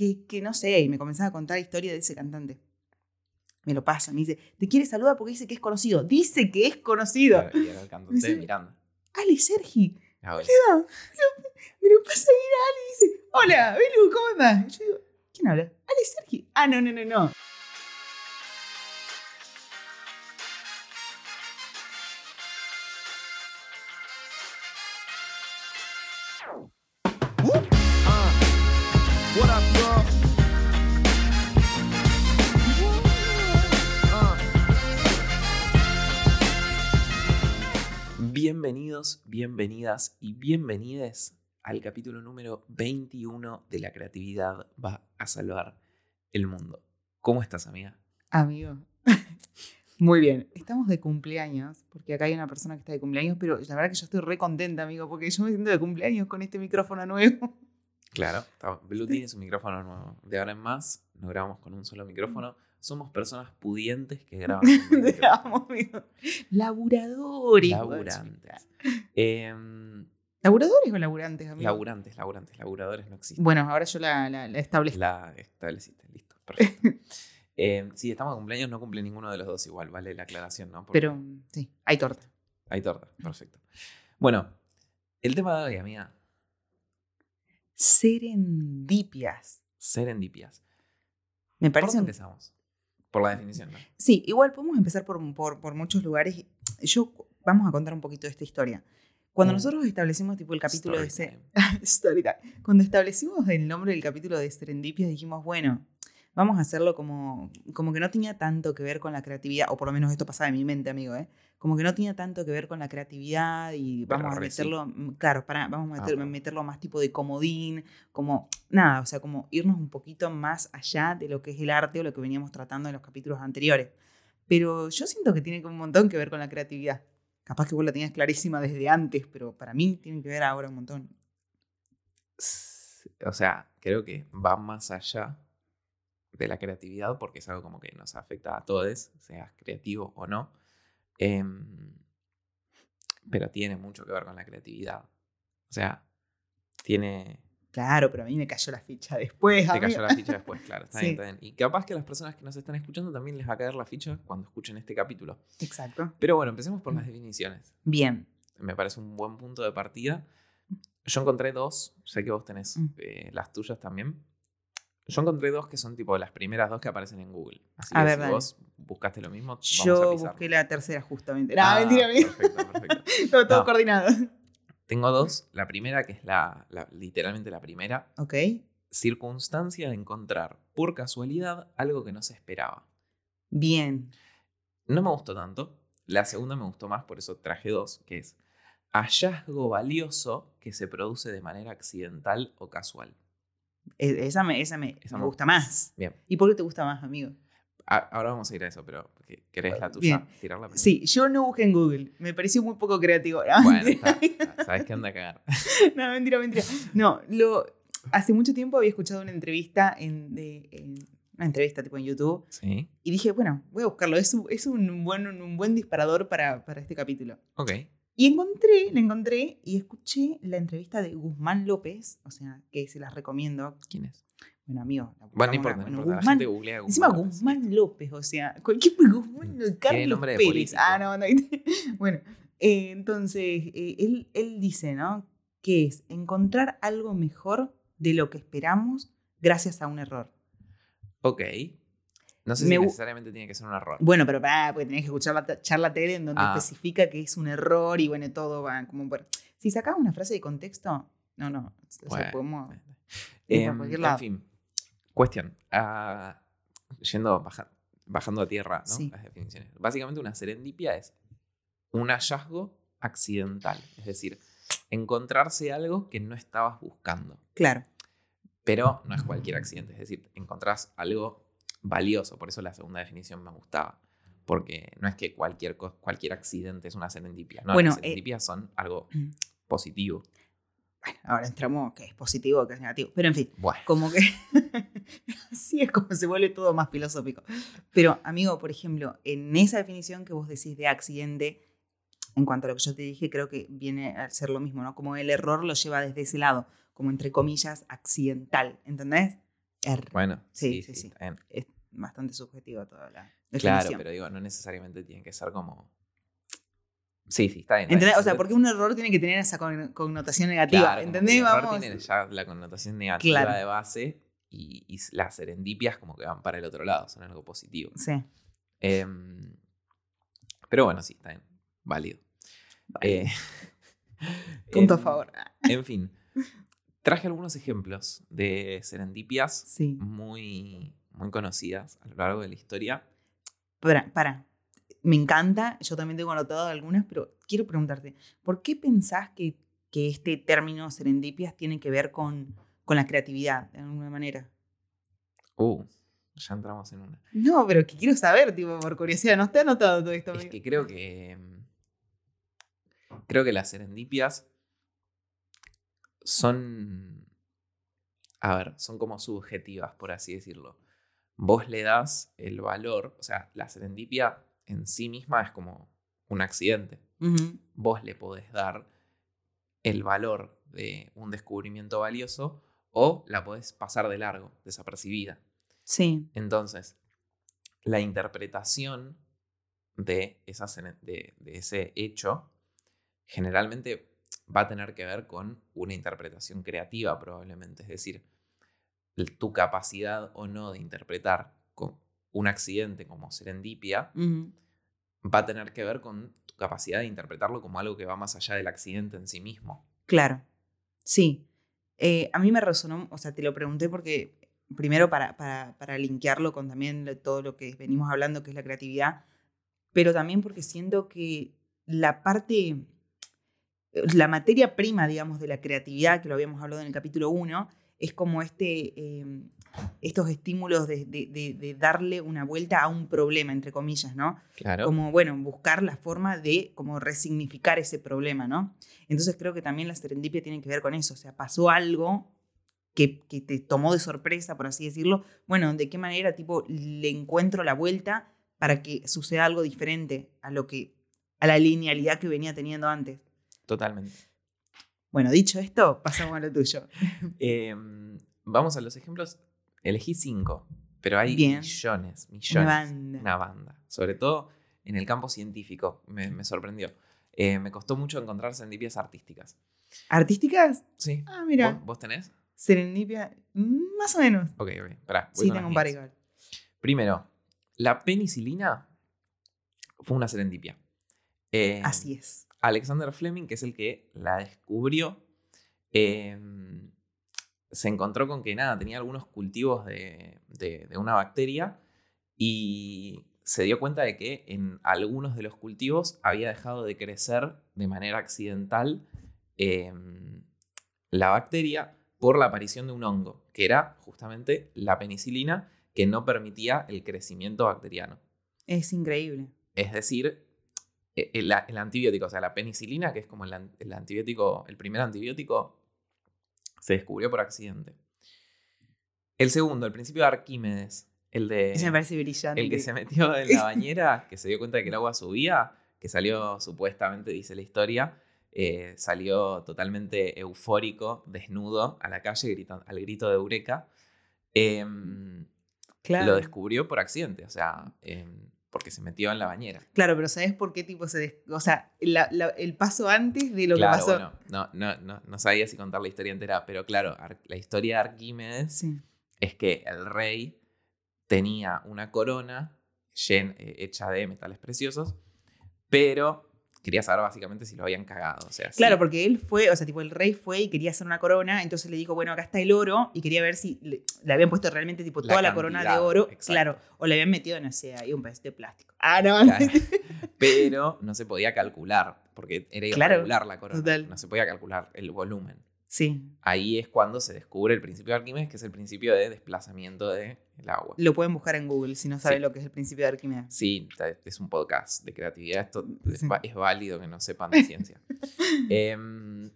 que, que no sé, y me comenzaba a contar la historia de ese cantante. Me lo pasa, me dice, te quiere saludar porque dice que es conocido. Dice que es conocido. Y era el cantante de Miranda. Ale Sergi. Ah, bueno. Me lo pasa a ir a Ale y dice, hola, Belu, ¿cómo andás? Yo digo, ¿quién habla? Ale Sergi. Ah, no, no, no, no. Bienvenidos, bienvenidas y bienvenides al capítulo número 21 de La creatividad va a salvar el mundo. ¿Cómo estás, amiga? Amigo. Muy bien. Estamos de cumpleaños, porque acá hay una persona que está de cumpleaños, pero la verdad que yo estoy re contenta, amigo, porque yo me siento de cumpleaños con este micrófono nuevo. Claro, Blue tiene su micrófono nuevo. De ahora en más, no grabamos con un solo micrófono. Somos personas pudientes que graban Te amo, amigo. Laburadores. Laburantes. Em, ¿Laburadores o laburantes, amigo? laburantes, laburantes. Laburadores no existen. Bueno, ahora yo la, la, la establezco. La estableciste, listo, perfecto. Eh, sí, estamos de cumpleaños, no cumple ninguno de los dos igual, vale la aclaración, ¿no? Porque Pero sí, hay torta. Hay torta, perfecto. Bueno, el tema de hoy, amiga, Serendipias. serendipias. Me ¿Por parece. dónde un- empezamos? Por la definición, ¿no? Sí, igual podemos empezar por, por, por muchos lugares. Yo vamos a contar un poquito de esta historia. Cuando Mm. nosotros establecimos tipo el capítulo de Story ese, time. Story. Cuando establecimos el nombre del capítulo de Serendipias, dijimos, bueno, vamos a hacerlo como, como que no tenía tanto que ver con la creatividad, o por lo menos esto pasaba en mi mente, amigo, ¿eh? Como que no tenía tanto que ver con la creatividad y Pero vamos a sí. meterlo, mm, claro, para, vamos a Ah, meter- bueno. meterlo más tipo de comodín, como nada, o sea, como irnos un poquito más allá de lo que es el arte o lo que veníamos tratando en los capítulos anteriores. Pero yo siento que tiene un montón que ver con la creatividad. Capaz que vos la tenías clarísima desde antes, pero para mí tiene que ver ahora un montón. O sea, creo que va más allá de la creatividad porque es algo como que nos afecta a todos, seas creativo o no. Em, pero tiene mucho que ver con la creatividad. O sea, tiene, Claro, pero a mí me cayó la ficha después. Te amigo. cayó la ficha después, claro. Está bien, Sí. está bien. Y capaz que a las personas que nos están escuchando también les va a caer la ficha cuando escuchen este capítulo. Exacto. Pero bueno, empecemos por las Mm. definiciones. Bien. Me parece un buen punto de partida. Yo encontré dos, sé que vos tenés Mm. eh, las tuyas también. Yo encontré dos que son tipo las primeras dos que aparecen en Google. Así A que ver, si dale. vos buscaste lo mismo, vamos a Yo pisar. busqué la tercera justamente. No, Ah, mentira. Perfecto, perfecto. Todo, todo No. coordinado. Tengo dos. La primera, que es la, la- literalmente la primera, Ok. circunstancia de encontrar por casualidad algo que no se esperaba. Bien. No me gustó tanto. La segunda me gustó más, por eso traje dos, que es hallazgo valioso que se produce de manera accidental o casual. E- Esa me, esa me, Esa me gusta más. Bien, ¿Y por qué te gusta más, amigo? ahora vamos a ir a eso, pero ¿qué- ¿querés la tuya? Tirarla primero? Sí, yo no busqué en Google. Me pareció muy poco creativo. Bueno, está, está, sabes que anda a cagar. no, mentira, mentira. No, lo, hace mucho tiempo había escuchado una entrevista en, de, en- una entrevista tipo en YouTube Sí, y dije, bueno, voy a buscarlo. Es un, es un, buen, un buen disparador para, para este capítulo. ok. Y encontré, la encontré y escuché la entrevista de Guzmán López, o sea, que se las recomiendo. ¿Quién es? Bueno, amigo. la Bueno, no importa, no importa. La Guzmán- gente googlea Guzmán Encima Guzmán López, o sea, cualquier Guzmán, Carlos nombre de Pérez. político. Ah, no, no. Bueno, eh, entonces, eh, él, él dice, ¿no? Que es encontrar algo mejor de lo que esperamos gracias a un error. Ok. No sé si necesariamente tiene que ser un error. Bueno, pero pará, porque tenés que escuchar la charla tele en donde Ah. especifica que es un error y bueno, todo va como por... Si sacás una frase de contexto, no, no, Bueno, podemos... eh, em, en fin, cuestión. ah, yendo, baja- bajando a tierra, ¿no? Sí. Las definiciones. Básicamente una serendipia es un hallazgo accidental. Es decir, encontrarse algo que no estabas buscando. Claro, Pero no es cualquier accidente. Es decir, encontrás algo valioso. Por eso la segunda definición me gustaba. Porque no es que cualquier, cualquier accidente es una serendipia. No, Bueno, las eh, serendipias son algo Mm. positivo. bueno, ahora entramos que es positivo, que es negativo, pero en fin. Bueno, como que así es como se vuelve todo más filosófico. Pero, amigo, por ejemplo, en esa definición que vos decís de accidente, en cuanto a lo que yo te dije, creo que viene a ser lo mismo, ¿no? Como el error lo lleva desde ese lado, como entre comillas, accidental, ¿entendés? R. Bueno, Sí, sí, sí. Es bastante subjetivo toda la Claro, definición. pero digo, no necesariamente tiene que ser como. Sí, sí, está bien. está ¿Entendés? bien. O sea, porque un error tiene que tener esa con- connotación negativa. Claro, ¿Entendés? que el error Vamos. tiene ya la connotación negativa Claro. de base y, y las serendipias como que van para el otro lado, son algo positivo. Sí. Em, pero bueno, sí, está bien. Válido. Vale. Eh, Punto a en- favor. En fin, traje algunos ejemplos de serendipias Sí. muy, muy conocidas a lo largo de la historia. Para, para. Me encanta, yo también tengo anotado algunas, pero quiero preguntarte, ¿por qué pensás que, que este término serendipias tiene que ver con, con la creatividad, de alguna manera? Uh, ya entramos en una. No, pero que quiero saber, tipo, por curiosidad, no está anotado todo esto. Es amigo? que creo que. mm, Creo que las serendipias son. A ver, son como subjetivas, por así decirlo. Vos le das el valor, o sea, la serendipia en sí misma es como un accidente. Vos le podés dar el valor de un descubrimiento valioso o la podés pasar de largo, desapercibida. Sí, Entonces, la interpretación de, esa de ese hecho generalmente va a tener que ver con una interpretación creativa probablemente. Es decir, tu capacidad o no de interpretar con un accidente como serendipia va a tener que ver con tu capacidad de interpretarlo como algo que va más allá del accidente en sí mismo. claro. Sí. Eh, a mí me resonó, o sea, te lo pregunté porque, primero para, para, para linkearlo con también todo lo que venimos hablando, que es la creatividad, pero también porque siento que la parte, la materia prima, digamos, de la creatividad, que lo habíamos hablado en el capítulo 1, es como este, eh, estos estímulos de, de- de- de darle una vuelta a un problema, entre comillas, ¿no? Claro. Como, bueno, buscar la forma de como resignificar ese problema, ¿no? Entonces creo que también la serendipia tiene que ver con eso, o sea, pasó algo que, que te tomó de sorpresa, por así decirlo, bueno, ¿de qué manera, tipo, le encuentro la vuelta para que suceda algo diferente a lo que, a la linealidad que venía teniendo antes? Totalmente. Bueno, dicho esto, pasamos a lo tuyo. Em, vamos a los ejemplos. Elegí cinco, pero hay Bien. millones, millones. Una banda. Una banda. Sobre todo en el campo científico. Me, me sorprendió. Eh, me costó mucho encontrar serendipias artísticas. ¿Artísticas? Sí. Ah, mira, ¿Vos, vos tenés? serendipia, más o menos. Ok, ok. Pará, Sí, tengo un par igual. Primero, la penicilina fue una serendipia. Eh, Así es. Alexander Fleming, que es el que la descubrió, eh, se encontró con que nada, tenía algunos cultivos de, de- de una bacteria y se dio cuenta de que en algunos de los cultivos había dejado de crecer de manera accidental eh, la bacteria por la aparición de un hongo, que era justamente la penicilina que no permitía el crecimiento bacteriano. Es increíble. Es decir, el, el antibiótico, o sea, la penicilina, que es como el, el antibiótico, el primer antibiótico, se descubrió por accidente. El segundo, el principio de Arquímedes, el de Ese me parece brillante. el que se metió en la bañera, que se dio cuenta de que el agua subía, que salió supuestamente, dice la historia, eh, salió totalmente eufórico, desnudo, a la calle gritan- al grito de Eureka. Em, Claro. Lo descubrió por accidente, o sea, em, porque se metió en la bañera. Claro, pero ¿sabes por qué tipo se... des- O sea, la- la- el paso antes de lo claro, que pasó. bueno, no, no, no, no sabía si contar la historia entera, pero claro, Ar- la historia de Arquímedes Sí. es que el rey tenía una corona llen- eh, hecha de metales preciosos, pero quería saber básicamente si lo habían cagado. O sea, Claro, porque él fue, o sea, tipo, el rey fue y quería hacer una corona, entonces le dijo, bueno, acá está el oro, y quería ver si le, le habían puesto realmente, tipo, La toda la corona de oro, exacto. claro, o le habían metido, no sé, ahí un pedacito de plástico. Ah, no, Claro. pero no se podía calcular, porque era Claro, irregular la corona. total. No se podía calcular el volumen. Sí, Ahí es cuando se descubre el principio de Arquímedes, que es el principio de desplazamiento del agua. lo pueden buscar en Google si no saben Sí. lo que es el principio de Arquímedes. Sí, es un podcast de creatividad. Esto Sí. va- es válido que no sepan de ciencia. Em,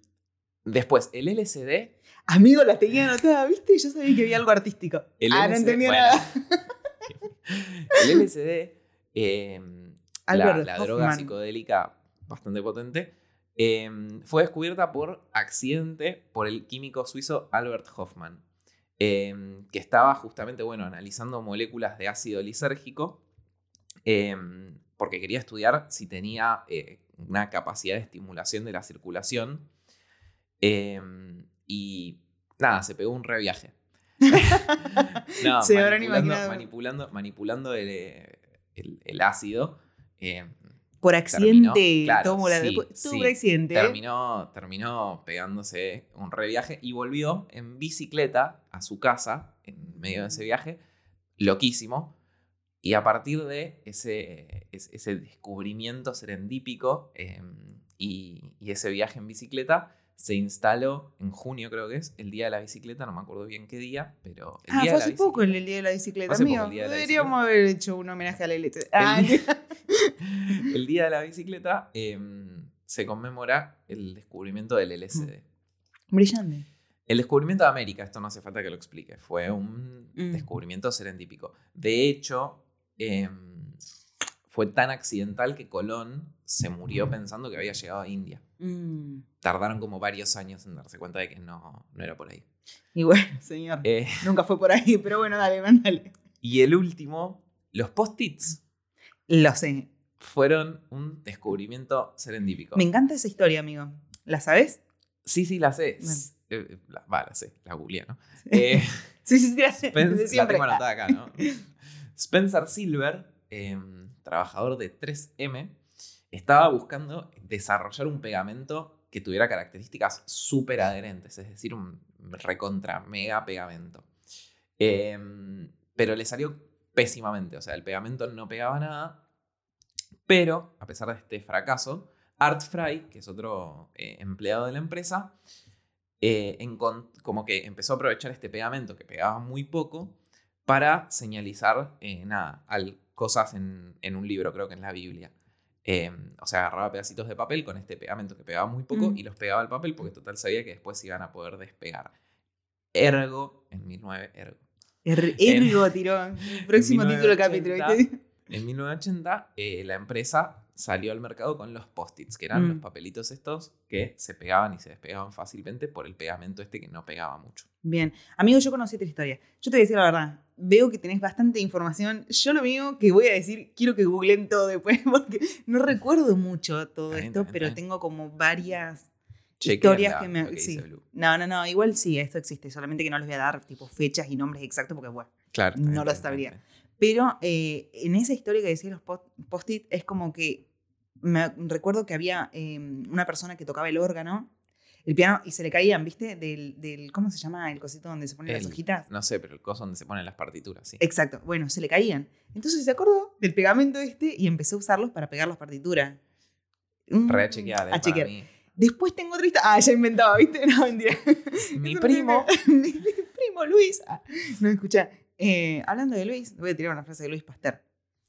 después, el LSD. Amigo, la tenía anotada, ¿viste? Yo sabía que había algo artístico. El ah, no entendía bueno. nada. El LSD, em, la, la droga psicodélica bastante potente, em, fue descubierta por accidente por el químico suizo Albert Hoffman. em, que estaba justamente, bueno, analizando moléculas de ácido lisérgico, em, porque quería estudiar si tenía eh, una capacidad de estimulación de la circulación. y nada, se pegó un reviaje. no, Se manipulando, manipulando, manipulando el, el- el ácido. Por accidente claro, tomo la. sí, tuvo sí. un accidente. terminó, terminó pegándose un reviaje y volvió en bicicleta a su casa en medio de ese viaje, loquísimo. Y a partir de ese, es- ese descubrimiento serendípico eh, y, y ese viaje en bicicleta, se instaló en junio, creo que es, el día de la bicicleta, no me acuerdo bien qué día, pero el Ah, día fue de la hace poco bicicleta- el, el día de la bicicleta, el día de Deberíamos haber hecho un homenaje a la LT. Ah, El día, el día de la bicicleta eh, se conmemora el descubrimiento del LSD. brillante. El descubrimiento de América, esto no hace falta que lo explique, fue un Mm. descubrimiento serendípico. De hecho, em, fue tan accidental que Colón se murió pensando que había llegado a India. Mm. Tardaron como varios años en darse cuenta de que no, no era por ahí. Y bueno, señor. Eh, Nunca fue por ahí, pero bueno, dale, mándale. y el último, los post-its Lo sé. fueron un descubrimiento serendípico. Me encanta esa historia, amigo. ¿La sabes? Sí, sí, la sé. Vale. Eh, la, va, la sé, la googleé, ¿no? Eh, Sí, sí, sí, la sé. Spen- desde la tengo anotada acá, ¿no? Spencer Silver, em, trabajador de 3M, estaba buscando desarrollar un pegamento que tuviera características súper adherentes, es decir, un recontra mega pegamento. Em, pero le salió pésimamente, o sea, el pegamento no pegaba nada, pero a pesar de este fracaso, Art Fry, que es otro eh, empleado de la empresa, eh, como que empezó a aprovechar este pegamento que pegaba muy poco para señalizar, eh, nada, cosas en, en un libro, creo que en la Biblia. Eh, o sea, agarraba pedacitos de papel con este pegamento que pegaba muy poco Mm. y los pegaba al papel porque total sabía que después se iban a poder despegar. Ergo, en 2009, ergo. Er- Ergo tiró. Próximo título capítulo. 1980. ¿viste? En 1980, eh, la empresa salió al mercado con los post-its, que eran Mm. los papelitos estos que se pegaban y se despegaban fácilmente por el pegamento este que no pegaba mucho. Bien. Amigo, yo conocí esta historia. Yo te voy a decir la verdad. Veo que tenés bastante información. Yo lo mío que voy a decir, quiero que googleen todo después, porque no recuerdo mucho todo Está esto, bien, pero bien. tengo como varias historias la- que me. que sí. No, no, no. Igual sí, esto existe. Solamente que no les voy a dar tipo fechas y nombres exactos, porque bueno. Claro. No lo sabría. Pero eh, en esa historia que decía los post- post-it, es como que me recuerdo que había eh, una persona que tocaba el órgano, el piano, y se le caían, ¿viste? Del, del ¿cómo se llama? El cosito donde se ponen El- las hojitas. No sé, pero el coso donde se ponen las partituras, sí. Exacto, bueno, se le caían. Entonces se acordó del pegamento este y empezó a usarlos para pegar las partituras. Mm, Re a chequear, eh, a chequear. mí. Después tengo otra historia. Ah, ya inventaba, ¿viste? No, mentira. Mi primo. Mi primo Luis. Ah, no, escucha. Eh, hablando de Luis, voy a tirar una frase de Luis Pasteur.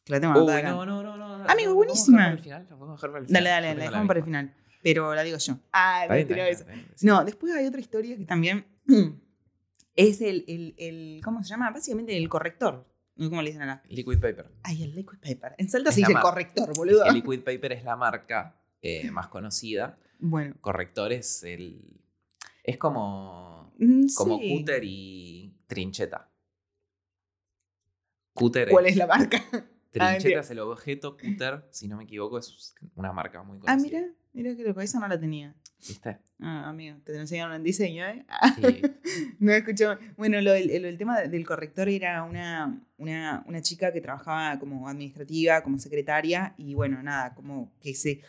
Que la tengo Uy, acá. no, no, no, no. Amigo, la buenísima. el final, la dejar para el Dale, final. dale, Yo la dejamos para el final. Pero la digo yo. Ah, me tiró eso. bien, sí. No, después hay otra historia que también es el, el, el- ¿cómo se llama? Básicamente el corrector. ¿Cómo le dicen acá? Liquid paper. Ay, el liquid paper. En Salta Es se la dice corrector, boludo. El liquid paper es la marca eh, más conocida. Bueno. Corrector es el. Es como. mm, Como sí. cúter y trincheta. Cúter ¿Cuál es la marca? Trincheta mentira. es el objeto, cúter, si no me equivoco, es una marca muy Ah, conocida. mira, mira que loco, esa no la tenía. ¿Viste? Ah, amigo, te lo enseñaron en diseño, ¿eh? Y No escucho. Bueno, lo, el, el tema del corrector era una, una, una chica que trabajaba como administrativa, como secretaria, y bueno, nada, como que se.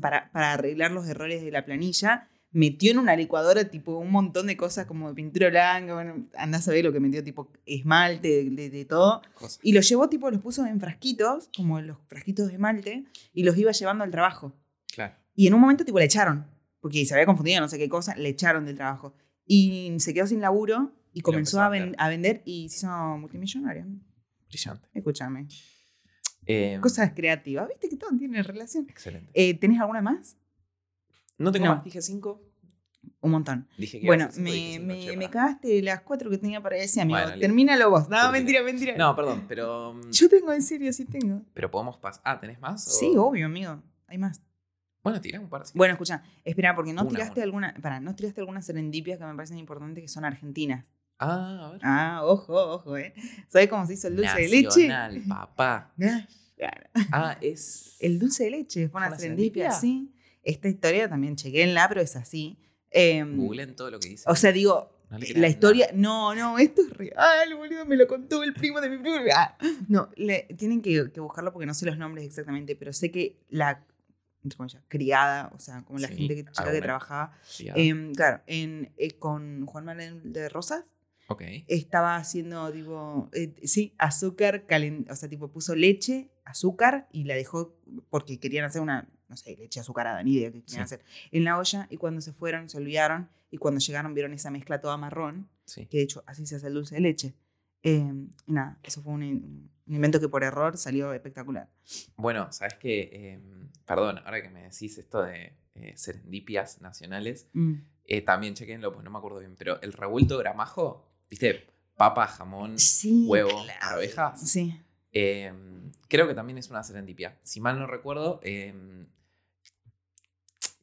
Para, para arreglar los errores de la planilla, metió en una licuadora tipo un montón de cosas como de pintura blanca, bueno, andás a ver lo que metió, tipo esmalte, de, de- de todo. cosas. Y los llevó, tipo, los puso en frasquitos, como los frasquitos de esmalte, y los iba llevando al trabajo. Claro. Y en un momento, tipo, le echaron. Porque se había confundido, no sé qué cosa, le echaron del trabajo. Y se quedó sin laburo y lo comenzó a ven- vender. a vender y se hizo multimillonario. Brillante. Escúchame. Eh, Cosas creativas. ¿Viste que todo tiene relación? Excelente. Eh, ¿Tenés alguna más? No tengo no. más, dije cinco. Un montón. Dije que Bueno, dije me, cinco, me, che, me cagaste las cuatro que tenía para decir, amigo. Bueno. Termínalo vos. No, Termina. mentira, mentira. No, perdón, pero. mm, Yo tengo, en serio, sí tengo. Pero podemos pasar. Ah, ¿tenés más? o- Sí, obvio, amigo. Hay más. Bueno, tirá un par. sí. Bueno, escucha, espera, porque no Una, tiraste una. alguna, para, no tiraste algunas serendipias que me parecen importantes que son argentinas. Ah, a ver. Ah, ojo, ojo, ¿eh? ¿Sabes cómo se hizo el dulce de leche? Papá. Ah, claro. Ah, es. El dulce de leche fue una, una serendipia, serendipia? sí. Esta historia también chequenla, pero es así. Em, Googleen todo lo que dice. o sea, digo, No la historia. No, no, esto es real, boludo. Me lo contó el primo de mi primo. Ah, No, le- tienen que, que buscarlo porque no sé los nombres exactamente, pero sé que la criada, o sea, como la Sí, gente que, chica que trabajaba, em, claro, en, eh, con Juan Manuel de Rosas, ok. estaba haciendo, tipo, eh, sí, azúcar, calen- o sea, tipo, puso leche, azúcar y la dejó porque querían hacer una, no sé, leche azucarada, ni idea qué querían Sí. hacer, en la olla y cuando se fueron se olvidaron y cuando llegaron vieron esa mezcla toda marrón, Sí. que de hecho así se hace el dulce de leche. Eh, y nada, eso fue un, un invento que por error salió espectacular. Bueno, sabes que, perdón, ahora que me decís esto de eh, serendipias nacionales, Mm. eh, también chequenlo, pues no me acuerdo bien, pero el revuelto gramajo, ¿viste? Papa, jamón, Sí, huevo, claro. arvejas. Sí. Eh, creo que también es una serendipia. Si mal no recuerdo, eh,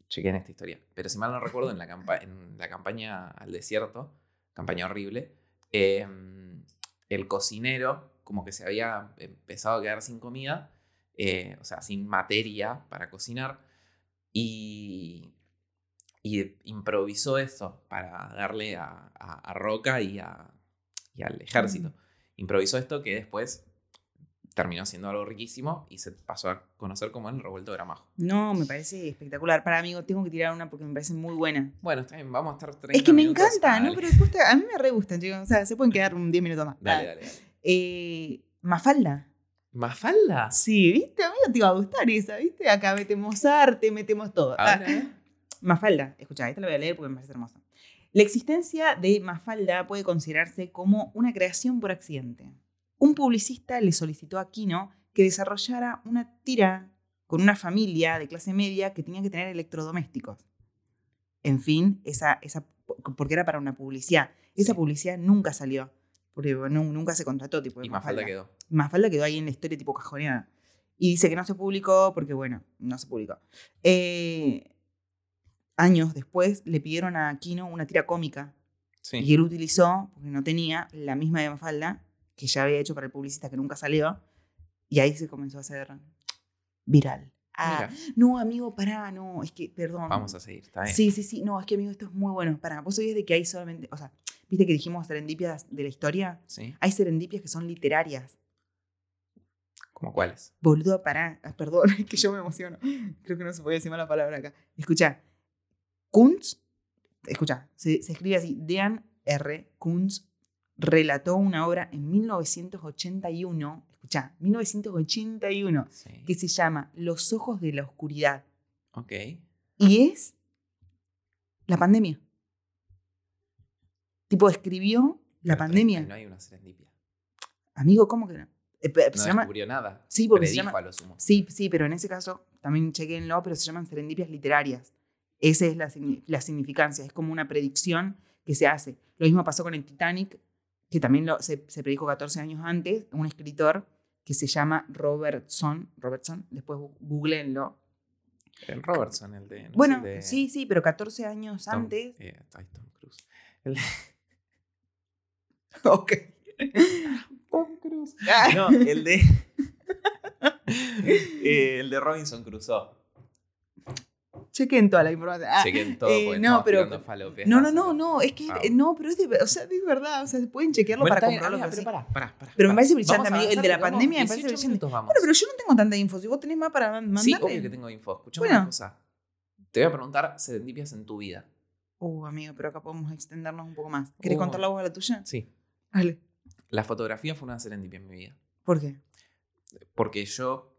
chequen esta historia, pero si mal no recuerdo, en la, campa- en la campaña al desierto, campaña horrible, eh, el cocinero como que se había empezado a quedar sin comida, eh, o sea, sin materia para cocinar, y, y improvisó esto para darle a, a- a Roca y, a- y al ejército. Mm. Improvisó esto que después terminó siendo algo riquísimo y se pasó a conocer como el revuelto de gramajo. No, me parece espectacular. Para amigo, tengo que tirar una porque me parece muy buena. Bueno, está bien, vamos a estar 30 Es que me minutos. encanta, ¿no? Pero después te- a mí me re gustan, chicos. O sea, se pueden quedar un 10 minutos más. Dale, dale, dale. eh, Mafalda. ¿Mafalda? Sí, ¿viste? Amigo, te iba a gustar esa, ¿viste? Acá metemos arte, metemos todo. A Ah, a ver. Mafalda, escucha, esta la voy a leer porque me parece hermosa. La existencia de Mafalda puede considerarse como una creación por accidente. Un publicista le solicitó a Kino que desarrollara una tira con una familia de clase media que tenía que tener electrodomésticos. En fin, esa, esa, porque era para una publicidad. Esa Sí. publicidad nunca salió, porque bueno, nunca se contrató. Tipo, Y Mafalda quedó. Mafalda quedó ahí en la historia tipo cajoneada. Y dice que no se publicó porque, bueno, no se publicó. Eh, años después le pidieron a Kino una tira cómica Sí. y él utilizó, porque no tenía, la misma de Mafalda que ya había hecho para el publicista que nunca salió. Y ahí se comenzó a hacer viral. Ah, Mira, no, amigo, pará, no, es que, perdón. vamos a seguir, está bien. Sí, sí, sí, no, es que, amigo, esto es muy bueno. Pará, vos sabías de que hay solamente, o sea, viste que dijimos serendipias de la historia. Sí. Hay serendipias que son literarias. ¿Cómo cuáles? Boludo, pará. Ah, Perdón, es que yo me emociono. Creo que no se puede decir mala palabra acá. Escucha. Kuntz, escucha, se, se escribe así. Dean R. Kuntz relató una obra en 1981. Escucha, 1981. Sí. Que se llama Los ojos de la oscuridad. Ok. Y es la pandemia. Tipo, escribió la Pero pandemia. No hay una serendipia. Amigo, ¿cómo que no? Eh, No se llama, descubrió nada. Sí, porque se Predijo llama- a lo sumo. Sí, sí, pero en ese caso también chequenlo, pero se llaman serendipias literarias. Esa es la, la significancia, es como una predicción que se hace. Lo mismo pasó con el Titanic, que también lo- se, se predijo 14 años antes, un escritor que se llama Robertson, Robertson, después googleenlo. El Robertson, el de. no bueno, el de sí, sí, pero 14 años Tom- antes. eh, Tom Cruise. El ok. Tom Cruise. No, el de. Eh, el de Robinson Crusoe. Chequen toda la información. Ah, Chequen todo eh, no, pero- no, no, no, no, es que, Ah. no, pero es de, o sea, es verdad, o sea, pueden chequearlo Bueno, para amiga, pero pero pará, pará, pará, Pero me parece brillante, amigo. El de la pandemia me parece 18 brillante. vamos. Bueno, pero yo no tengo tanta info. Si vos tenés más para mandarle. Sí, obvio que tengo info. Escuchame Bueno. una cosa. Te voy a preguntar serendipias en tu vida. Uh, amigo, pero acá podemos extendernos un poco más. ¿Querés Uh. contar la voz a la tuya? Sí. Dale. La fotografía fue una serendipia en mi vida. ¿Por qué? Porque yo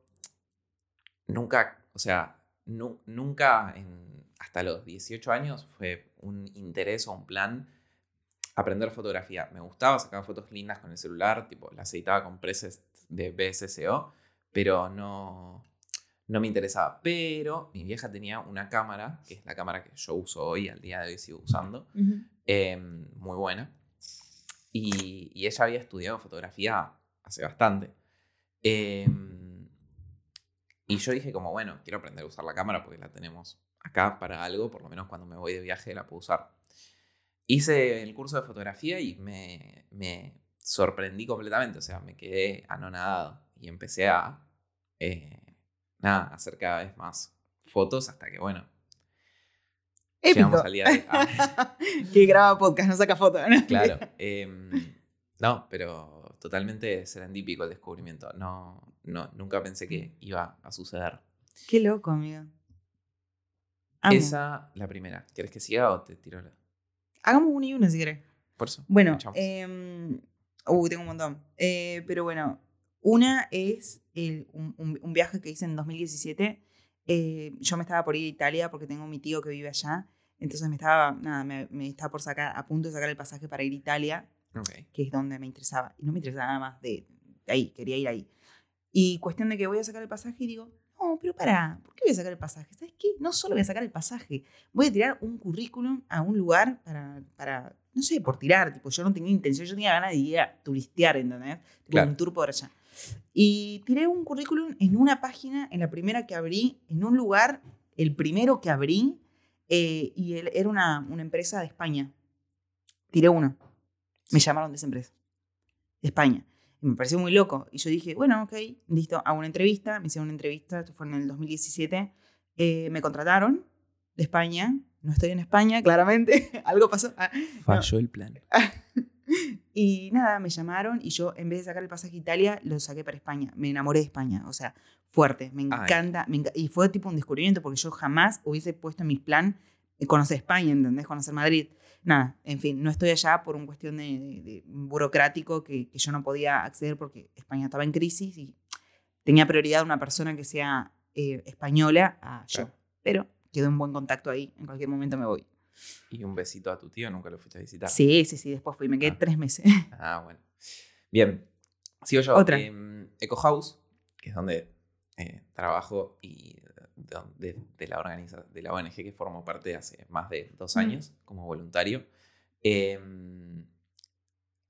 nunca, o sea, nu- nunca en- hasta los 18 años fue un interés o un plan aprender fotografía. Me gustaba, sacaba fotos lindas con el celular, tipo, las editaba con presets de BSSO, pero no, no me interesaba. Pero mi vieja tenía una cámara, que es la cámara que yo uso hoy, al día de hoy sigo usando, eh, muy buena. Y, y ella había estudiado fotografía hace bastante. Eh, y yo dije como, bueno, quiero aprender a usar la cámara porque la tenemos acá para algo, por lo menos cuando me voy de viaje la puedo usar. hice el curso de fotografía y me, me sorprendí completamente, o sea, me quedé anonadado y empecé a, eh, nada, a hacer cada vez más fotos hasta que, bueno, Épico. llegamos al día de... ah, que graba podcast, no saca fotos. ¿no? claro. em, no, pero totalmente serendípico el descubrimiento. No, no, nunca pensé que iba a suceder. Qué loco, amigo. Amo. Esa, la primera. ¿Quieres que siga o te tiro la...? Hagamos una y una si querés. Por eso. Bueno, em, uh, tengo un montón. Eh, pero bueno, una es el- un, un- viaje que hice en 2017. Eh, yo me estaba por ir a Italia porque tengo mi tío que vive allá. Entonces me estaba, nada, me, me estaba por sacar, a punto de sacar el pasaje para ir a Italia, Ok. que es donde me interesaba. Y no me interesaba nada más de, de ahí, quería ir ahí. Y cuestión de que voy a sacar el pasaje y digo, no, pero para, ¿por qué voy a sacar el pasaje? ¿Sabes qué? No solo voy a sacar el pasaje, voy a tirar un currículum a un lugar para, para no sé, por tirar. Tipo, yo no tenía intención, yo tenía ganas de ir a turistear, ¿entendés? Tipo, Claro. un tour por allá. Y tiré un currículum en una página, en la primera que abrí, en un lugar, el primero que abrí, eh, y él- era una, una empresa de España. Tiré uno. Me llamaron de esa empresa. De España. Y me pareció muy loco. Y yo dije, bueno, ok, listo, hago una entrevista. Me hicieron una entrevista, esto fue en el 2017. Eh, me contrataron de España. No estoy en España, claramente. Algo pasó. Ah, Falló el plan. y nada, me llamaron y yo, en vez de sacar el pasaje a Italia, lo saqué para España. Me enamoré de España. O sea, fuerte. Me encanta. me enca- y fue tipo un descubrimiento porque yo jamás hubiese puesto en mi plan eh, conocer España, ¿entendés? Conocer Madrid. Nada, en fin, no estoy allá por un cuestión de, de- de burocrático que, que yo no podía acceder porque España estaba en crisis y tenía prioridad una persona que sea eh, española a yo. Claro. Pero quedó un buen contacto ahí. En cualquier momento me voy. Y un besito a tu tío, nunca lo fuiste a visitar. Sí, sí, sí. Después fui. Me quedé Ah. tres meses. Ah, bueno. Bien. Sigo yo. Otra. Em, Eco House, que es donde eh, trabajo y de, la organiza, de la ONG que formo parte hace más de dos años como voluntario. Em,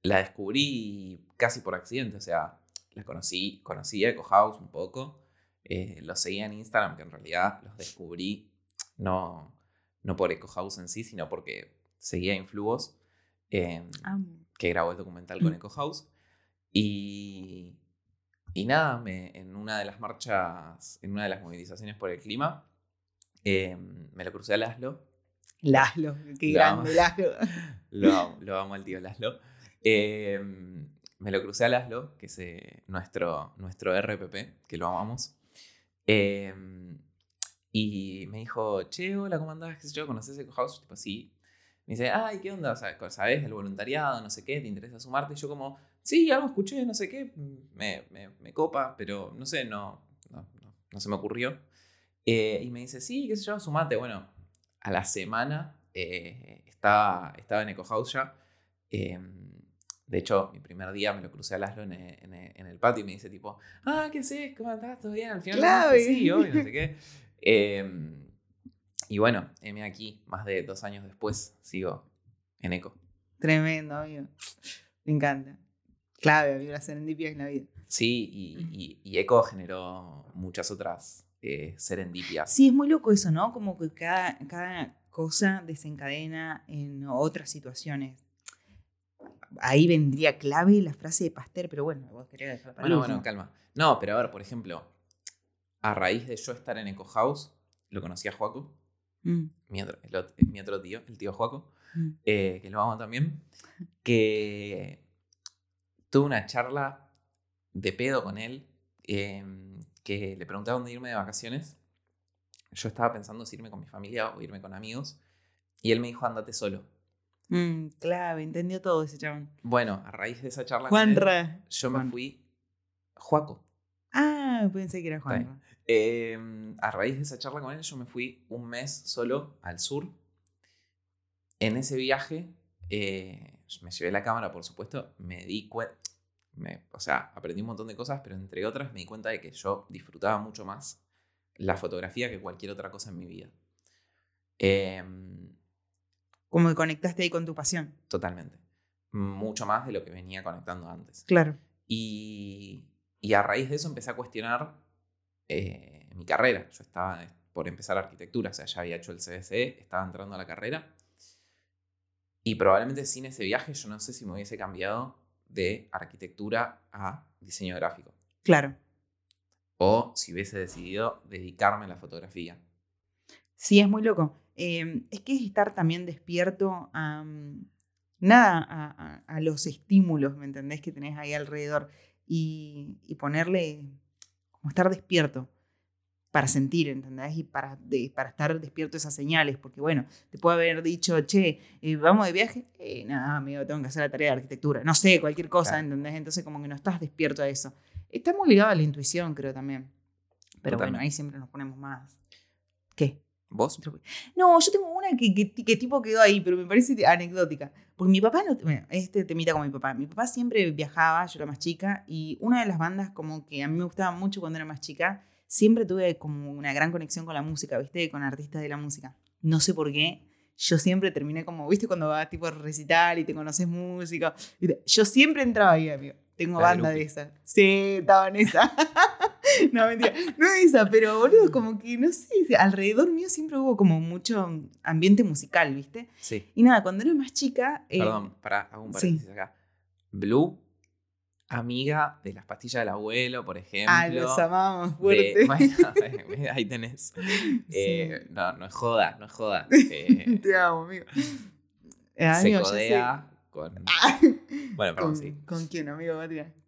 la descubrí casi por accidente, o sea, la conocí, conocí a Eco House un poco, eh, los seguía en Instagram, que en realidad los descubrí no, no por Eco House en sí, sino porque seguía Influos. em, que grabó el documental con. Eco House. Y, y nada, me, en una de las marchas, en una de las movilizaciones por el clima, eh, me lo crucé a Laszlo. Laszlo, qué Lo grande amo. Laszlo. Lo amo, lo amo al tío Laszlo. Eh, me lo crucé a Laszlo, que es eh, nuestro, nuestro RPP, que lo amamos. Eh, y me dijo, che, hola, ¿cómo andás? ¿Qué sé yo? ¿Conoces Eco House? Tipo, sí. Me dice, ay, ¿qué onda? O sea, ¿Sabes? El voluntariado, no sé qué, ¿te interesa sumarte? Y yo como, sí, algo escuché, no sé qué, me, me, me copa, pero no sé, no, no, no, no se me ocurrió. Eh, y me dice, sí, qué sé yo, sumate. Bueno, a la semana eh, estaba, estaba en Eco House ya. Eh, de hecho, mi primer día me lo crucé a Laszlo en, en en el patio y me dice tipo, ah, ¿qué sé? ¿Cómo andás? ¿Todo bien? Al final Claro. sí, obvio, no sé qué. Eh, y bueno, heme aquí, más de dos años después, sigo en Eco. Tremendo, amigo. Me encanta. Clave, amigo, la serendipia en la vida. Sí, y, y- y Eco generó muchas otras eh, serendipias. Sí, es muy loco eso, ¿no? Como que cada, cada cosa desencadena en otras situaciones. Ahí vendría clave la frase de Pasteur, pero bueno, vos querías dejar para Bueno, bueno, último. calma. No, pero a ver, por ejemplo, a raíz de yo estar en Eco House, lo conocí a Joaco, Mm, mi otro, el ot- mi otro tío, el tío Joaco, mm. eh, que lo amo también, que tuve una charla de pedo con él, eh, que le preguntaba dónde irme de vacaciones. Yo estaba pensando si irme con mi familia o irme con amigos, y él me dijo, andate solo. Mm, clave, entendió todo ese chabón. Bueno, a raíz de esa charla con él, Juanra. yo me Juan. fui... Joaco. Ah, pensé que era. Juanra. Eh, a raíz de esa charla con él, yo me fui un mes solo al sur. En ese viaje, eh, me llevé la cámara, por supuesto, me di cuenta, o sea, aprendí un montón de cosas, pero entre otras me di cuenta de que yo disfrutaba mucho más la fotografía que cualquier otra cosa en mi vida. Em, Como que conectaste ahí con tu pasión. totalmente. Mucho más de lo que venía conectando antes. Claro. Y, y a raíz de eso empecé a cuestionar eh, mi carrera. Yo estaba por empezar arquitectura, o sea, ya había hecho el CBC, estaba entrando a la carrera. Y probablemente sin ese viaje yo no sé si me hubiese cambiado de arquitectura a diseño gráfico. Claro. O si hubiese decidido dedicarme a la fotografía. Sí, es muy loco. Eh, es que es estar también despierto a, mm, nada, a, a- a los estímulos, ¿me entendés? Que tenés ahí alrededor. Y, y ponerle, como estar despierto para sentir, ¿entendés? Y para, de- para estar despierto a esas señales. Porque bueno, te puede haber dicho, che, eh, vamos de viaje. Eh, nada, amigo, tengo que hacer la tarea de arquitectura. No sé, cualquier cosa, Claro. ¿entendés? Entonces como que no estás despierto a eso. Está muy ligado a la intuición, creo también. Pero bueno, Totalmente. ahí siempre nos ponemos más... ¿Qué? ¿Vos? No, yo tengo una que, que, que tipo quedó ahí, pero me parece anecdótica. Porque mi papá, no, bueno, este temita con mi papá. Mi papá siempre viajaba, yo era más chica, y una de las bandas como que a mí me gustaba mucho cuando era más chica, siempre tuve como una gran conexión con la música, ¿viste? Con artistas de la música. No sé por qué. Yo siempre terminé como, ¿viste? Cuando vas tipo a recital y te conoces música. Yo siempre entraba ahí, amigo. Tengo La banda de esa. Sí, estaba en esa. no, mentira. No es esa, pero boludo, como que, no sé, alrededor mío siempre hubo como mucho ambiente musical, ¿viste? Sí. Y nada, cuando era más chica... eh, Perdón, para, hago un sí. paréntesis acá. Blue, amiga de las pastillas del abuelo, por ejemplo. Ah, los amamos de- fuerte. bueno, ahí tenés. Eh, no, no es joda, no es joda. Eh, Te amo, amigo. Eh, se amigo, codea con. Ah, Bueno, perdón, ¿Con, sí. ¿Con quién, amigo?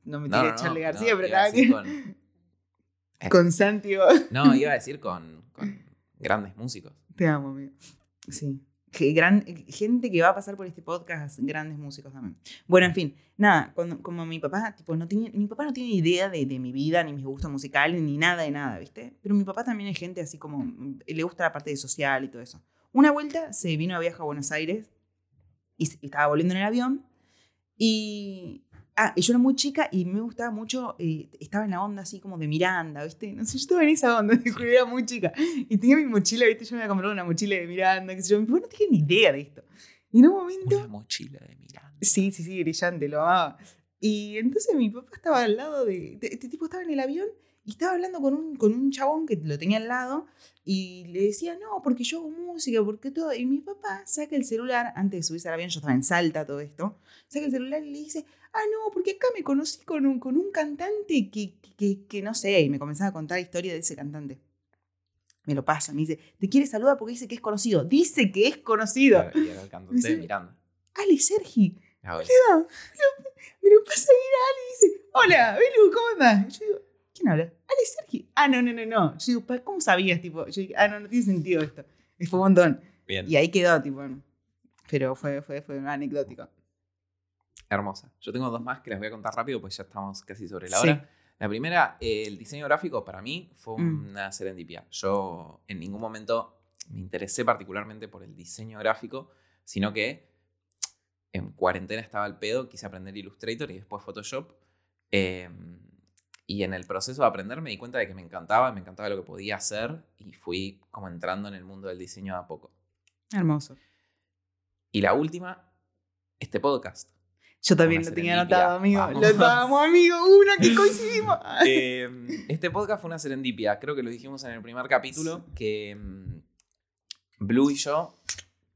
No me No, tiré no, Charlie no, García, pero nada que... con- Con Santi vos. No, iba a decir con, con grandes músicos. Te amo, amigo. Sí. Gran, gente que va a pasar por este podcast, grandes músicos también. Bueno, en fin, nada, cuando, como mi papá, tipo, no tenía, mi papá no tiene idea de, de mi vida, ni mis gustos musicales, ni nada de nada, ¿viste? Pero mi papá también es gente así como, le gusta la parte de social y todo eso. Una vuelta se vino a viaje a Buenos Aires y, y estaba volviendo en el avión y... Ah, y yo era muy chica y me gustaba mucho, eh, estaba en la onda así como de Miranda, ¿viste? No sé, yo estaba en esa onda, juro, era muy chica. Y tenía mi mochila, ¿viste? Yo me había comprado una mochila de Miranda, qué sé yo. Mi papá no tenía ni idea de esto. Y en un momento... Una mochila de Miranda. Sí, sí, sí, brillante, lo amaba. Y entonces mi papá estaba al lado de. de- Este tipo estaba en el avión y estaba hablando con un, con un chabón que lo tenía al lado y le decía, no, porque yo hago música, porque todo. Y mi papá saca el celular, antes de subirse al avión, yo estaba en Salta, todo esto, saca el celular y le dice, ah, no, porque acá me conocí con un, con un cantante que, que, que no sé, y me comenzaba a contar historia de ese cantante. Me lo pasa, me dice, te quiere saludar porque dice que es conocido. Dice que es conocido. Y era el cantante de Sí. Miranda. Ale Sergi. Ah, bueno. Me lo pasa a mirar y dice, hola, Belu, ¿cómo andás? Yo digo, ¿quién habla? Ale Sergi. Ah, no, no, no, no. Yo digo, "Pa, ¿cómo sabías? Tipo, yo digo, ah, no, no tiene sentido esto. Y fue un montón. Bien. Y ahí quedó, tipo, pero fue, fue, fue anecdótico. Hermosa. Yo tengo dos más que les voy a contar rápido, pues ya estamos casi sobre la Sí. hora. La primera, eh, el diseño gráfico para mí fue Mm. una serendipia. Yo en ningún momento me interesé particularmente por el diseño gráfico, sino que en cuarentena estaba al pedo, quise aprender Illustrator y después Photoshop. eh, y en el proceso de aprender me di cuenta de que me encantaba, me encantaba lo que podía hacer y fui como entrando en el mundo del diseño de a poco. Hermoso. Y la última, este podcast. Yo también lo tenía anotado, amigo. Vamos. Lo estábamos, amigo. Una que coincidimos. Eh, este podcast fue una serendipia. Creo que lo dijimos en el primer capítulo que mm, Blue y yo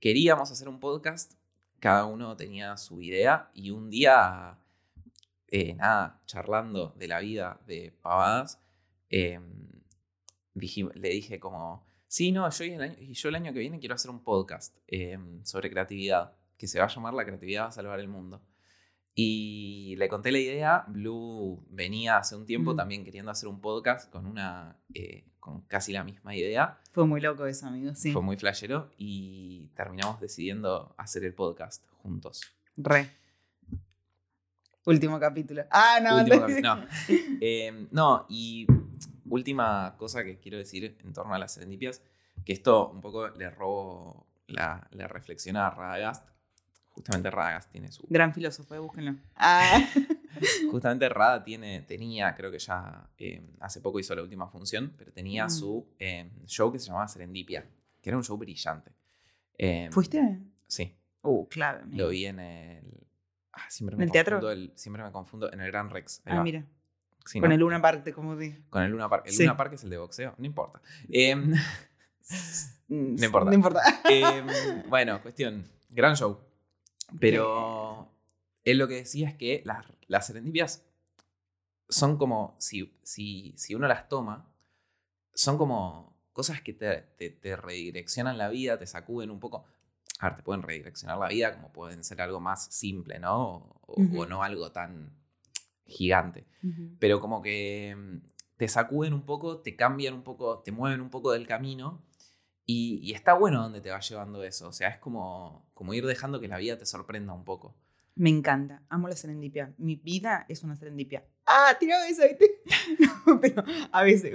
queríamos hacer un podcast. Cada uno tenía su idea y un día, eh, nada, charlando de la vida de pavadas, eh, dije- le dije como, sí, no, yo, el año, y yo el año que viene quiero hacer un podcast eh, sobre creatividad, que se va a llamar La creatividad va a salvar el mundo. Y le conté la idea. Blue venía hace un tiempo Mm. también queriendo hacer un podcast con una. eh, con casi la misma idea. Fue muy loco eso, amigo. Sí. Fue muy flashero y terminamos decidiendo hacer el podcast juntos. Re. Último capítulo. Ah, no, Último no. capi- no. Eh, no, y última cosa que quiero decir en torno a las serendipias, que esto un poco le robo la, la reflexión a Radagast. Justamente Radagast tiene su Gran filósofo, eh, búsquenlo. Ah. Justamente Rada tiene, tenía, creo que ya eh, hace poco hizo la última función, pero tenía Mm. su eh, show que se llamaba Serendipia, que era un show brillante. ¿Fuiste? Sí, Uh, clave, amigo. lo vi en el... ah, siempre ¿En el teatro? el- siempre me confundo en el Gran Rex. Ah, va. mira. Sí, Con ¿no? el Luna Park, como di. Con el Luna Park. El Sí. Luna Park es el de boxeo, no importa. Em, Mm, No importa. No importa. em, bueno, cuestión, gran show. Pero él lo que decía es que las, las serendipias son como, si, si, si uno las toma, son como cosas que te, te, te redireccionan la vida, te sacuden un poco. A ver, te pueden redireccionar la vida como pueden ser algo más simple, ¿no? O, o Ujú. no algo tan gigante. Ujú. Pero como que mm, te sacuden un poco, te cambian un poco, te mueven un poco del camino. Y, y está bueno donde te va llevando eso. O sea, es como, como ir dejando que la vida te sorprenda un poco. Me encanta, amo la serendipia. Mi vida es una serendipia. Ah, tiraba eso, ¿viste? No, pero a veces.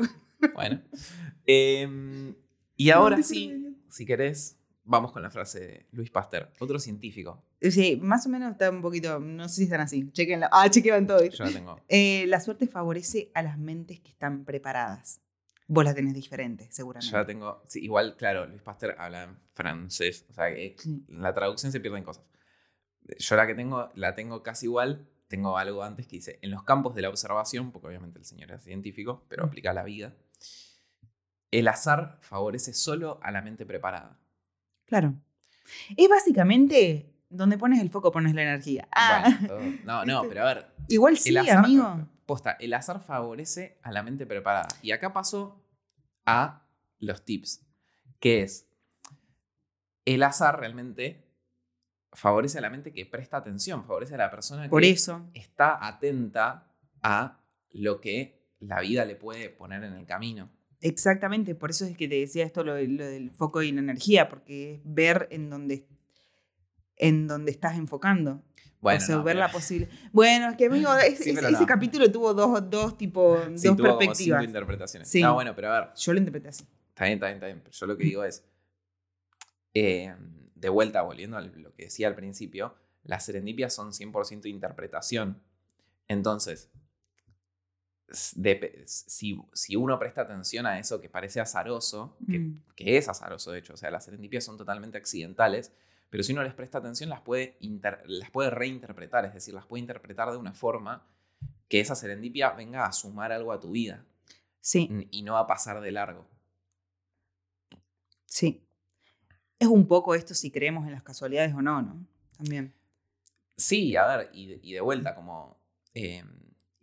Bueno. Em, y ahora sí, si querés, vamos con la frase de Luis Pasteur, otro científico. Sí, más o menos está un poquito, no sé si están así. Chequenla. Ah, chequean todo. Yo la tengo. Eh, la suerte favorece a las mentes que están preparadas. Vos la tenés diferente, seguramente. Yo la tengo. sí, igual, claro, Luis Pasteur habla en francés. O sea, que Sí. en la traducción se pierden cosas. Yo la que tengo, la tengo casi igual. Tengo algo antes que dice, en los campos de la observación, porque obviamente el señor es científico, pero Mm. aplica a la vida, el azar favorece solo a la mente preparada. Claro. Es básicamente donde pones el foco, pones la energía. Ah, Bueno, todo- no, no, pero a ver, igual sí, el azar, amigo. Posta, el azar favorece a la mente preparada. Y acá pasó a los tips, que es, el azar realmente favorece a la mente que presta atención, favorece a la persona Por que eso. está atenta a lo que la vida le puede poner en el camino. Exactamente, por eso es que te decía esto lo, de- lo del foco y la energía, porque es ver en dónde en donde estás enfocando. Bueno, o sea, no, ver pero- la posible. Bueno, es que amigo, es- Sí, es- pero ese no. capítulo tuvo dos, dos tipo, Sí, dos tuvo como cinco perspectivas. interpretaciones. Sí. No, bueno, pero a ver, Yo lo interpreté así. Está bien, está bien, está bien. Pero yo lo que digo es, eh, de vuelta, volviendo a lo que decía al principio, las serendipias son 100% interpretación. Entonces, depe- si, si uno presta atención a eso que parece azaroso, que, Mm. que es azaroso de hecho, o sea, las serendipias son totalmente accidentales, pero si uno les presta atención las puede, inter- las puede reinterpretar, es decir, las puede interpretar de una forma que esa serendipia venga a sumar algo a tu vida Sí, y no a pasar de largo. sí. Es un poco esto si creemos en las casualidades o no, ¿no? También. Sí, a ver, y de, y de vuelta, como eh,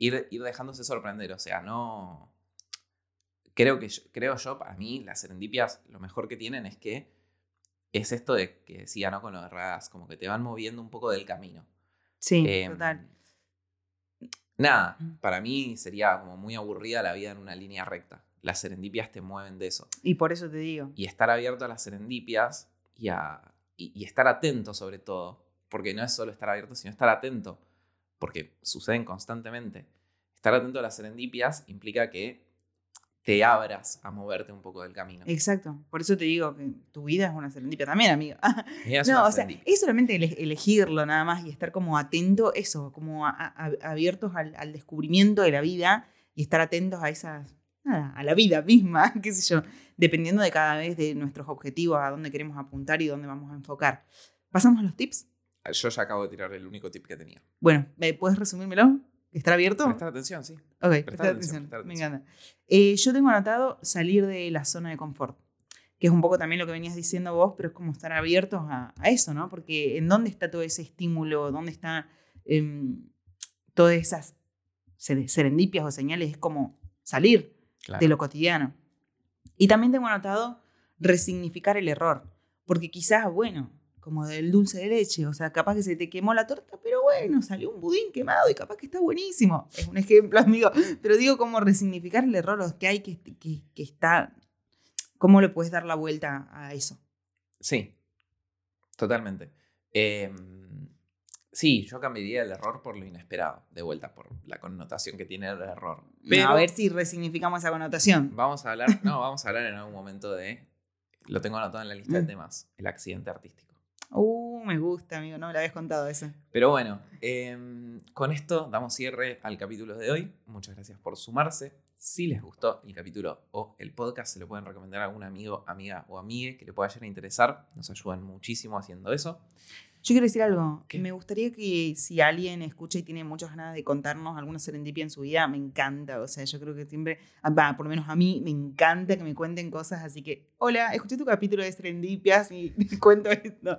ir, ir dejándose sorprender, o sea, no... Creo que yo- creo yo, para mí, las serendipias lo mejor que tienen es que es esto de que decía, ¿no? Con lo de Raz, como que te van moviendo un poco del camino. Sí, Em, total. Nada, Mm. para mí sería como muy aburrida la vida en una línea recta. Las serendipias te mueven de eso. Y por eso te digo. y estar abierto a las serendipias y, a, y, y estar atento sobre todo, porque no es solo estar abierto, sino estar atento, porque suceden constantemente. Estar atento a las serendipias implica que te abras a moverte un poco del camino. Exacto. Por eso te digo que tu vida es una serendipia también, amigo. No, o sea, es solamente ele- elegirlo nada más y estar como atento, eso, como a- a- abiertos al, al descubrimiento de la vida y estar atentos a esas, nada, a la vida misma, qué sé yo, dependiendo de cada vez de nuestros objetivos, a dónde queremos apuntar y dónde vamos a enfocar. ¿Pasamos a los tips? Yo ya acabo de tirar el único tip que tenía. Bueno, ¿me ¿puedes resumírmelo? ¿Estar abierto? Prestar atención, sí. Ok, Prestar prestar atención, atención. prestar Me atención. encanta. Eh, yo tengo anotado salir de la zona de confort, que es un poco también lo que venías diciendo vos, pero es como estar abiertos a, a eso, ¿no? Porque ¿en dónde está todo ese estímulo? ¿Dónde están todas esas ser- serendipias o señales? Es como salir Claro. de lo cotidiano. Y también tengo anotado resignificar el error, porque quizás, bueno, como del dulce de leche, o sea, capaz que se te quemó la torta, pero bueno, salió un budín quemado y capaz que está buenísimo. Es un ejemplo, amigo, pero digo como resignificar el error, que hay que, que, que está, cómo le puedes dar la vuelta a eso. Sí, totalmente. Eh, sí, yo cambiaría el error por lo inesperado, de vuelta, por la connotación que tiene el error. Pero a ver si resignificamos esa connotación. vamos a hablar, no, vamos a hablar en algún momento de, lo tengo anotado en la lista de Mm. temas, el accidente artístico. Uh, me gusta, amigo, no me lo habías contado eso. Pero bueno, em, con esto damos cierre al capítulo de hoy. Muchas gracias por sumarse. Si les gustó el capítulo o el podcast, se lo pueden recomendar a algún amigo, amiga o amigue que le pueda llegar a interesar. Nos ayudan muchísimo haciendo eso. Yo quiero decir algo. ¿Qué? Me gustaría que si alguien escucha y tiene muchas ganas de contarnos alguna serendipia en su vida, me encanta. O sea, yo creo que siempre, ah, va, por lo menos a mí, me encanta que me cuenten cosas. Así que, hola, escuché tu capítulo de serendipias y cuento esto.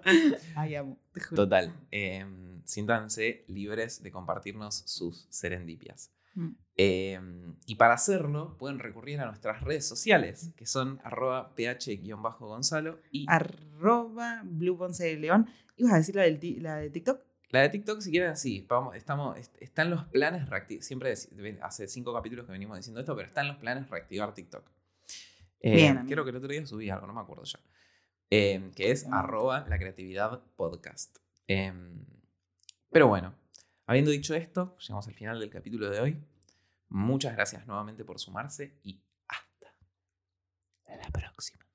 Ay, amo, te juro. Total. em, siéntanse libres de compartirnos sus serendipias. Mm. Em, y para hacerlo, pueden recurrir a nuestras redes sociales, que son arroba ph-gonzalo y Arroba Blue Ponce de León. ¿Ibas a decir la, del ti- la de TikTok? la de TikTok, si quieren, sí. Vamos, estamos, est- están los planes reactivar. Siempre hace cinco capítulos que venimos diciendo esto, pero están los planes reactivar TikTok. Eh, Bien, creo que el otro día subí algo, no me acuerdo ya. Em, que es arroba la creatividad podcast. Em, pero bueno, habiendo dicho esto, llegamos al final del capítulo de hoy. Muchas gracias nuevamente por sumarse y hasta la próxima.